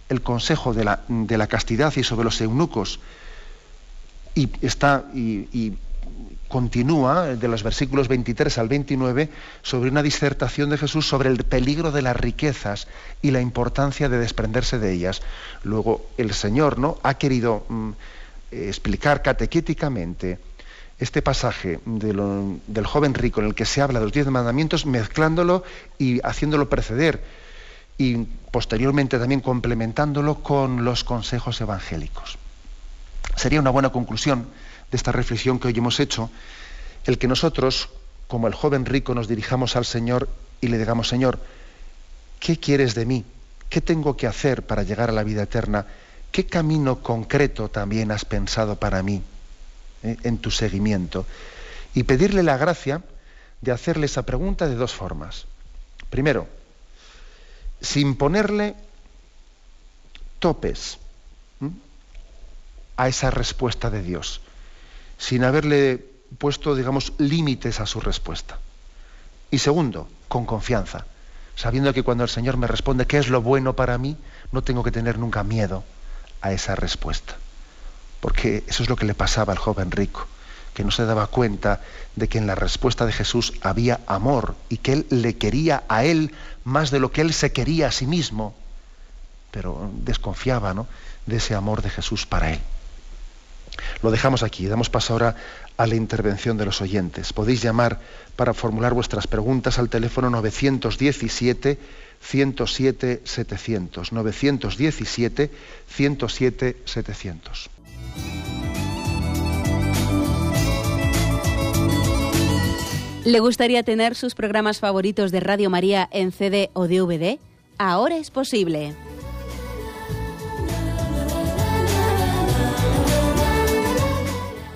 el consejo de la, castidad y sobre los eunucos. Y, está, y continúa de los versículos 23 al 29 sobre una disertación de Jesús sobre el peligro de las riquezas y la importancia de desprenderse de ellas. Luego el Señor ¿no? ha querido mm, explicar catequéticamente este pasaje del joven rico en el que se habla de los diez mandamientos, mezclándolo y haciéndolo preceder y posteriormente también complementándolo con los consejos evangélicos. Sería una buena conclusión de esta reflexión que hoy hemos hecho, el que nosotros, como el joven rico, nos dirijamos al Señor y le digamos, Señor, ¿qué quieres de mí? ¿Qué tengo que hacer para llegar a la vida eterna? ¿Qué camino concreto también has pensado para mí en tu seguimiento? Y pedirle la gracia de hacerle esa pregunta de dos formas. Primero, sin ponerle topes a esa respuesta de Dios sin haberle puesto, digamos, límites a su respuesta. Y segundo, con confianza, sabiendo que cuando el Señor me responde qué es lo bueno para mí, no tengo que tener nunca miedo a esa respuesta. Porque eso es lo que le pasaba al joven rico, que no se daba cuenta de que en la respuesta de Jesús había amor y que él le quería a él más de lo que él se quería a sí mismo, pero desconfiaba ¿no? de ese amor de Jesús para él. Lo dejamos aquí, damos paso ahora a la intervención de los oyentes. Podéis llamar para formular vuestras preguntas al teléfono 917 107 700. 917 107 700. ¿Le gustaría tener sus programas favoritos de Radio María en CD o DVD? Ahora es posible.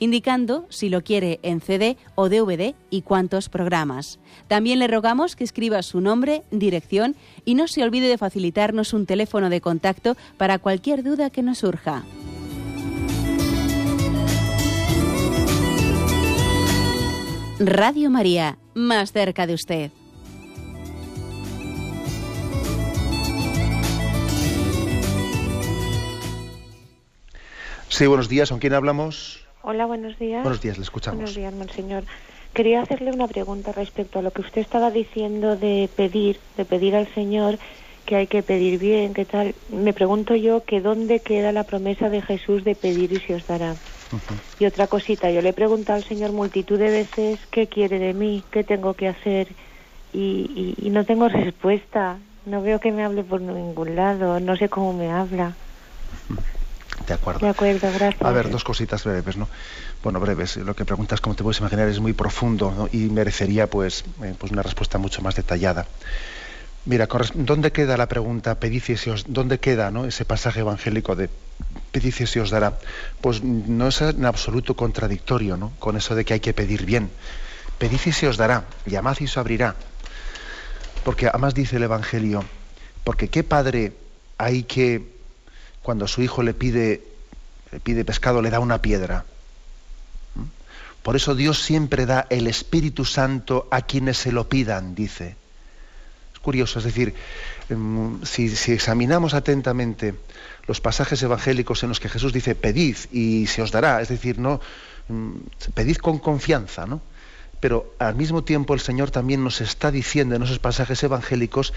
indicando si lo quiere en CD o DVD y cuántos programas. También le rogamos que escriba su nombre, dirección y no se olvide de facilitarnos un teléfono de contacto para cualquier duda que nos surja. Radio María, más cerca de usted. Sí, buenos días. ¿Con quién hablamos? Hola, buenos días. Buenos días, le escuchamos. Buenos días, monseñor. Quería hacerle una pregunta respecto a lo que usted estaba diciendo de pedir, de pedir al Señor que hay que pedir bien, qué tal. Me pregunto yo que dónde queda la promesa de Jesús de pedir y se os dará. Y otra cosita, yo le he preguntado al Señor multitud de veces qué quiere de mí, qué tengo que hacer y, y no tengo respuesta. No veo que me hable por ningún lado, no sé cómo me habla. De acuerdo. De acuerdo, gracias. A ver, dos cositas breves, ¿no? Bueno, breves. Lo que preguntas, como te puedes imaginar, es muy profundo ¿no? y merecería pues, eh, pues una respuesta mucho más detallada. Mira, ¿dónde queda la pregunta, pedid y os, dónde queda ¿no? ese pasaje evangélico de pedid y se os dará? Pues no es en absoluto contradictorio ¿no? con eso de que hay que pedir bien. Pedid y se os dará, llamad y se abrirá. Porque además dice el Evangelio, porque qué padre hay que cuando su hijo le pide, le pide pescado, le da una piedra. ¿Mm? Por eso Dios siempre da el Espíritu Santo a quienes se lo pidan, dice. Es curioso, es decir, em, si, examinamos atentamente los pasajes evangélicos en los que Jesús dice pedid y se os dará, es decir, no em, pedid con confianza, ¿no? Pero al mismo tiempo el Señor también nos está diciendo en esos pasajes evangélicos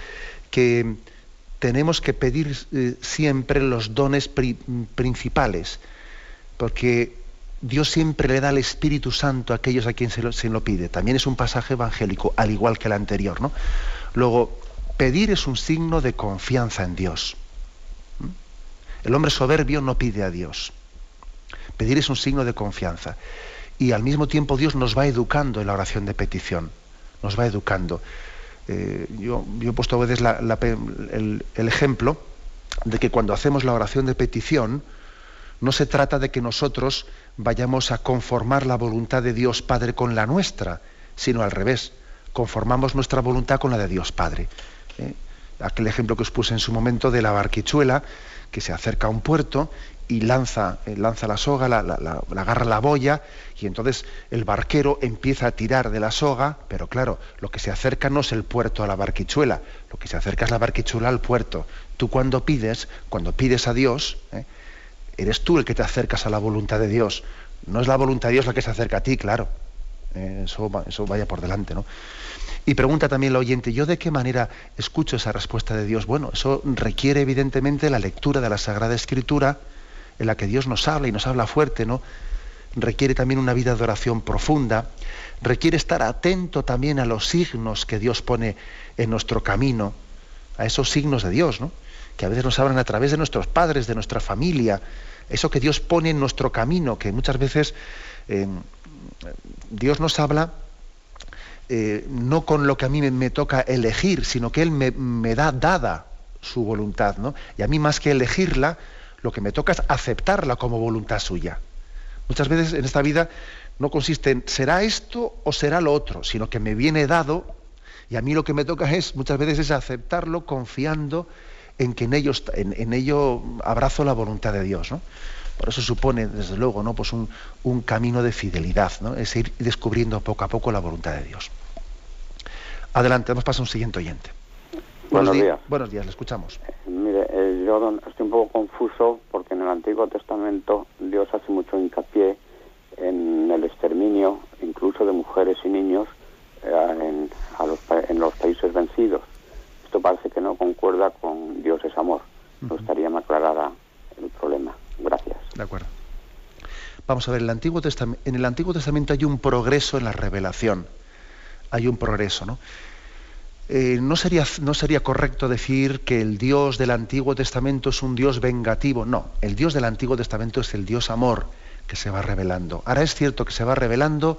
que tenemos que pedir eh, siempre los dones principales, porque Dios siempre le da el Espíritu Santo a aquellos a quienes se lo, pide. También es un pasaje evangélico, al igual que el anterior. ¿no? Luego, pedir es un signo de confianza en Dios. El hombre soberbio no pide a Dios. Pedir es un signo de confianza. Y al mismo tiempo Dios nos va educando en la oración de petición. Nos va educando. Eh, yo, he puesto a veces el, ejemplo de que cuando hacemos la oración de petición, no se trata de que nosotros vayamos a conformar la voluntad de Dios Padre con la nuestra, sino al revés, conformamos nuestra voluntad con la de Dios Padre. ¿eh? Aquel ejemplo que os puse en su momento de la barquichuela, que se acerca a un puerto y lanza, eh, lanza la soga, la, agarra la boya, y entonces el barquero empieza a tirar de la soga, pero claro, lo que se acerca no es el puerto a la barquichuela, lo que se acerca es la barquichuela al puerto. Tú cuando pides, cuando pides a Dios, ¿eh? eres tú el que te acercas a la voluntad de Dios. No es la voluntad de Dios la que se acerca a ti, claro. Eh, eso, eso vaya por delante, ¿no? Y pregunta también el oyente, ¿yo de qué manera escucho esa respuesta de Dios? Bueno, eso requiere evidentemente la lectura de la Sagrada Escritura, en la que Dios nos habla y nos habla fuerte, ¿no? Requiere también una vida de oración profunda, requiere estar atento también a los signos que Dios pone en nuestro camino, a esos signos de Dios, ¿no? Que a veces nos hablan a través de nuestros padres, de nuestra familia, eso que Dios pone en nuestro camino, que muchas veces eh, Dios nos habla eh, no con lo que a mí me, toca elegir, sino que Él me, me, da dada su voluntad, ¿no? Y a mí más que elegirla, lo que me toca es aceptarla como voluntad suya. Muchas veces en esta vida no consiste en será esto o será lo otro, sino que me viene dado y a mí lo que me toca es muchas veces es aceptarlo confiando en que en ello, en, ello abrazo la voluntad de Dios. ¿no? Por eso supone, desde luego, ¿no? pues un, un camino de fidelidad, ¿no? es ir descubriendo poco a poco la voluntad de Dios. Adelante, vamos a pasar a un siguiente oyente. Buenos, días. Buenos días, le escuchamos. mire, eh, yo estoy un poco confuso porque en el Antiguo Testamento Dios hace mucho hincapié en el exterminio, incluso de mujeres y niños, eh, en, los, países vencidos. Esto parece que no concuerda con Dios es amor. Me gustaría me aclarara el problema. Gracias. De acuerdo. Vamos a ver, en el Antiguo Testamento hay un progreso en la revelación. Hay un progreso, ¿no? Eh, no, sería, no sería correcto decir que el Dios del Antiguo Testamento es un Dios vengativo. No, el Dios del Antiguo Testamento es el Dios amor que se va revelando. Ahora es cierto que se va revelando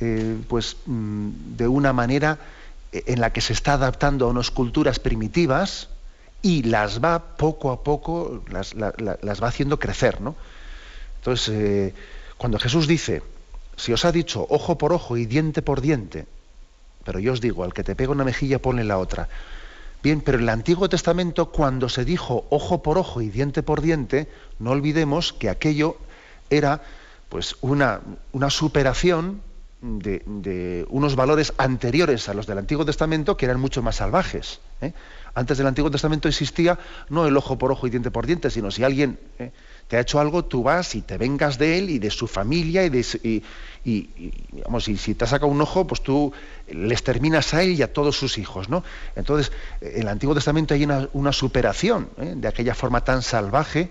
eh, pues, mm, de una manera eh, en la que se está adaptando a unas culturas primitivas y las va poco a poco, las, va haciendo crecer. ¿no? Entonces, cuando Jesús dice, si os ha dicho ojo por ojo y diente por diente, pero yo os digo, al que te pega una mejilla, ponle la otra. Bien, pero en el Antiguo Testamento, cuando se dijo ojo por ojo y diente por diente, no olvidemos que aquello era pues una, una superación de, unos valores anteriores a los del Antiguo Testamento que eran mucho más salvajes. ¿eh? Antes del Antiguo Testamento existía no el ojo por ojo y diente por diente, sino si alguien ¿eh? Te ha hecho algo, tú vas y te vengas de él y de su familia y, de, y, si te ha sacado un ojo, pues tú les terminas a él y a todos sus hijos, ¿no? Entonces, en el Antiguo Testamento hay una, superación ¿eh? de aquella forma tan salvaje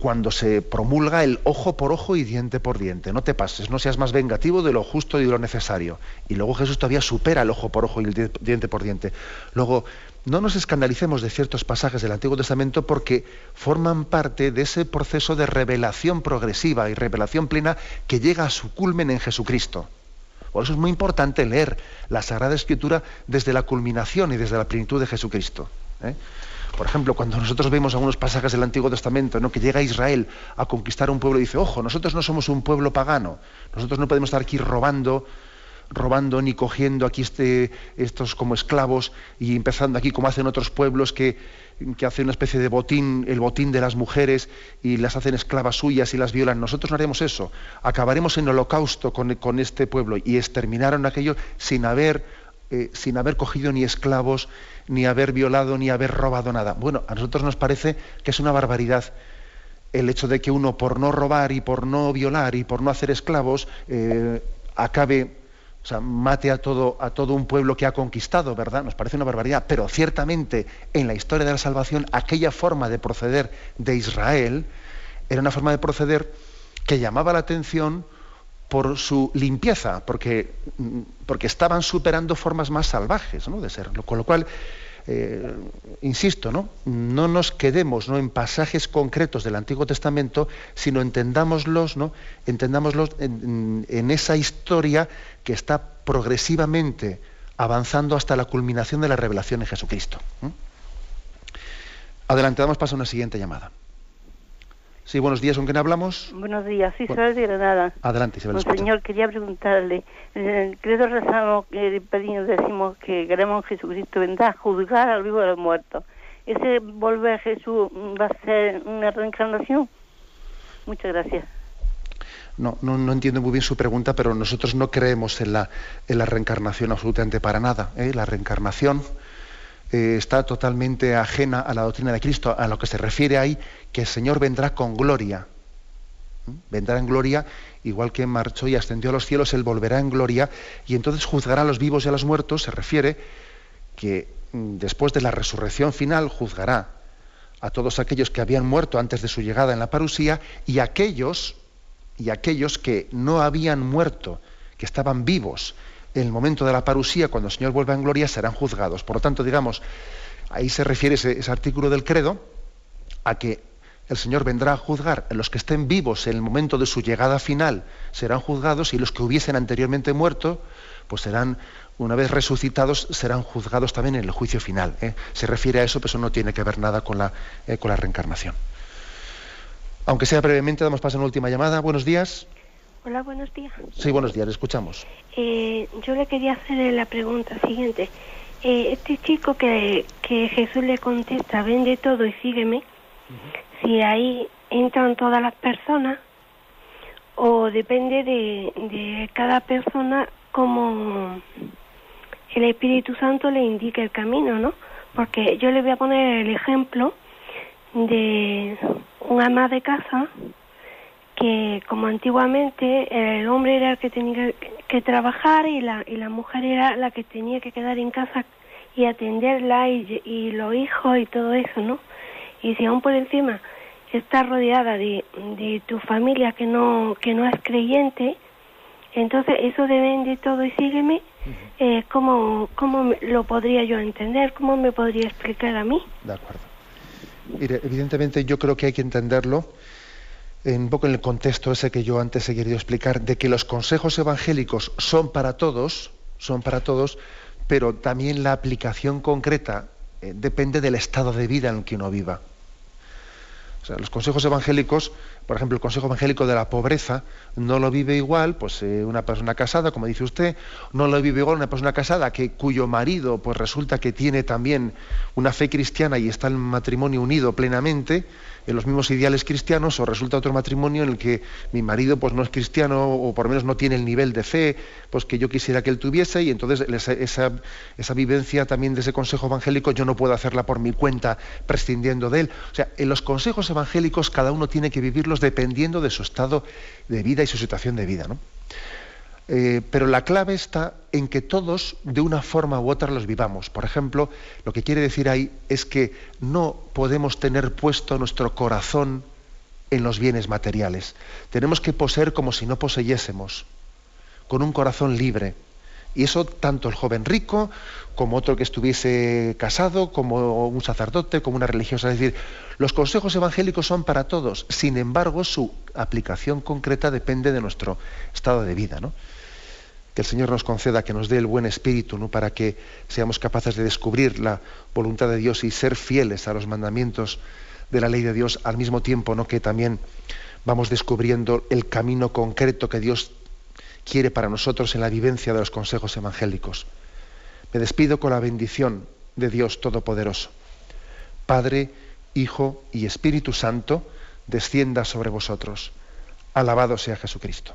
cuando se promulga el ojo por ojo y diente por diente. No te pases, no seas más vengativo de lo justo y de lo necesario. Y luego Jesús todavía supera el ojo por ojo y el diente por diente. Luego, no nos escandalicemos de ciertos pasajes del Antiguo Testamento porque forman parte de ese proceso de revelación progresiva y revelación plena que llega a su culmen en Jesucristo. Por eso es muy importante leer la Sagrada Escritura desde la culminación y desde la plenitud de Jesucristo. ¿eh? Por ejemplo, cuando nosotros vemos algunos pasajes del Antiguo Testamento, que llega Israel a conquistar un pueblo y dice, ojo, nosotros no somos un pueblo pagano, nosotros no podemos estar aquí robando, robando ni cogiendo aquí este, estos como esclavos y empezando aquí como hacen otros pueblos que, que hacen una especie de botín, el botín de las mujeres y las hacen esclavas suyas y las violan. Nosotros no haremos eso. Acabaremos en holocausto con, con este pueblo y exterminaron aquello sin haber, eh, sin haber cogido ni esclavos ni haber violado, ni haber robado nada. Bueno, a nosotros nos parece que es una barbaridad el hecho de que uno por no robar y por no violar y por no hacer esclavos eh, acabe, o sea, mate a todo, a todo un pueblo que ha conquistado, ¿verdad? Nos parece una barbaridad, pero ciertamente en la historia de la salvación aquella forma de proceder de Israel era una forma de proceder que llamaba la atención por su limpieza, porque, porque estaban superando formas más salvajes ¿no? de ser. Con lo cual, eh, insisto, ¿no? no nos quedemos ¿no? en pasajes concretos del Antiguo Testamento, sino entendámoslos, ¿no? entendámoslos en, esa historia que está progresivamente avanzando hasta la culminación de la revelación en Jesucristo. Adelante, damos paso a una siguiente llamada. Sí, buenos días, ¿con quién hablamos? Buenos días, sí, soy de Granada. Adelante, Isabel. señor, quería preguntarle, en el credo rezamos, eh, pedimos, decimos que queremos Jesucristo vendrá a juzgar al vivo de los muertos. ¿Ese volver a Jesús va a ser una reencarnación? Muchas gracias. No, no, no, entiendo muy bien su pregunta, pero nosotros no creemos en la, en la reencarnación absolutamente para nada. ¿eh? La reencarnación eh, está totalmente ajena a la doctrina de Cristo, a lo que se refiere ahí, que el Señor vendrá con gloria. ¿Mm? Vendrá en gloria, igual que marchó y ascendió a los cielos, Él volverá en gloria y entonces juzgará a los vivos y a los muertos. Se refiere que mm, después de la resurrección final juzgará a todos aquellos que habían muerto antes de su llegada en la parusía y aquellos y aquellos que no habían muerto, que estaban vivos en el momento de la parusía, cuando el Señor vuelva en gloria, serán juzgados. Por lo tanto, digamos, ahí se refiere ese, artículo del credo a que el Señor vendrá a juzgar a los que estén vivos en el momento de su llegada final, serán juzgados y los que hubiesen anteriormente muerto, pues serán, una vez resucitados, serán juzgados también en el juicio final. ¿eh? Se refiere a eso, pero eso no tiene que ver nada con la, eh, con la reencarnación. Aunque sea brevemente, damos paso a una última llamada. Buenos días. Hola, buenos días. Sí, buenos días, le escuchamos. Eh, yo le quería hacer la pregunta siguiente. Eh, este chico que, que Jesús le contesta, vende todo y sígueme, si ahí entran todas las personas o depende de, de cada persona como el Espíritu Santo le indica el camino, ¿no? Porque yo le voy a poner el ejemplo de un ama de casa que como antiguamente el hombre era el que tenía que trabajar y la, y la mujer era la que tenía que quedar en casa y atenderla y, y los hijos y todo eso, ¿no? Y si aún por encima estás rodeada de, de tu familia que no, que no es creyente, entonces eso de de todo y sígueme, eh, ¿cómo, ¿cómo lo podría yo entender? ¿Cómo me podría explicar a mí? De acuerdo. Mire, evidentemente yo creo que hay que entenderlo un poco en el contexto ese que yo antes he querido explicar, de que los consejos evangélicos son para todos, son para todos, pero también la aplicación concreta eh, depende del estado de vida en el que uno viva. O sea, los consejos evangélicos, por ejemplo, el consejo evangélico de la pobreza, no lo vive igual, pues eh, una persona casada, como dice usted, no lo vive igual una persona casada que cuyo marido, pues resulta que tiene también una fe cristiana y está en matrimonio unido plenamente, en los mismos ideales cristianos o resulta otro matrimonio en el que mi marido pues no es cristiano o por lo menos no tiene el nivel de fe pues que yo quisiera que él tuviese y entonces esa, esa vivencia también de ese consejo evangélico yo no puedo hacerla por mi cuenta prescindiendo de él. O sea, en los consejos evangélicos cada uno tiene que vivirlos dependiendo de su estado de vida y su situación de vida. ¿no? Eh, pero la clave está en que todos, de una forma u otra, los vivamos. Por ejemplo, lo que quiere decir ahí es que no podemos tener puesto nuestro corazón en los bienes materiales. Tenemos que poseer como si no poseyésemos, con un corazón libre. Y eso tanto el joven rico, como otro que estuviese casado, como un sacerdote, como una religiosa. Es decir, los consejos evangélicos son para todos. Sin embargo, su aplicación concreta depende de nuestro estado de vida. ¿no? Que el Señor nos conceda, que nos dé el buen espíritu, ¿no? para que seamos capaces de descubrir la voluntad de Dios y ser fieles a los mandamientos de la ley de Dios, al mismo tiempo ¿no? que también vamos descubriendo el camino concreto que Dios quiere para nosotros en la vivencia de los consejos evangélicos. Me despido con la bendición de Dios Todopoderoso. Padre, Hijo y Espíritu Santo, descienda sobre vosotros. Alabado sea Jesucristo.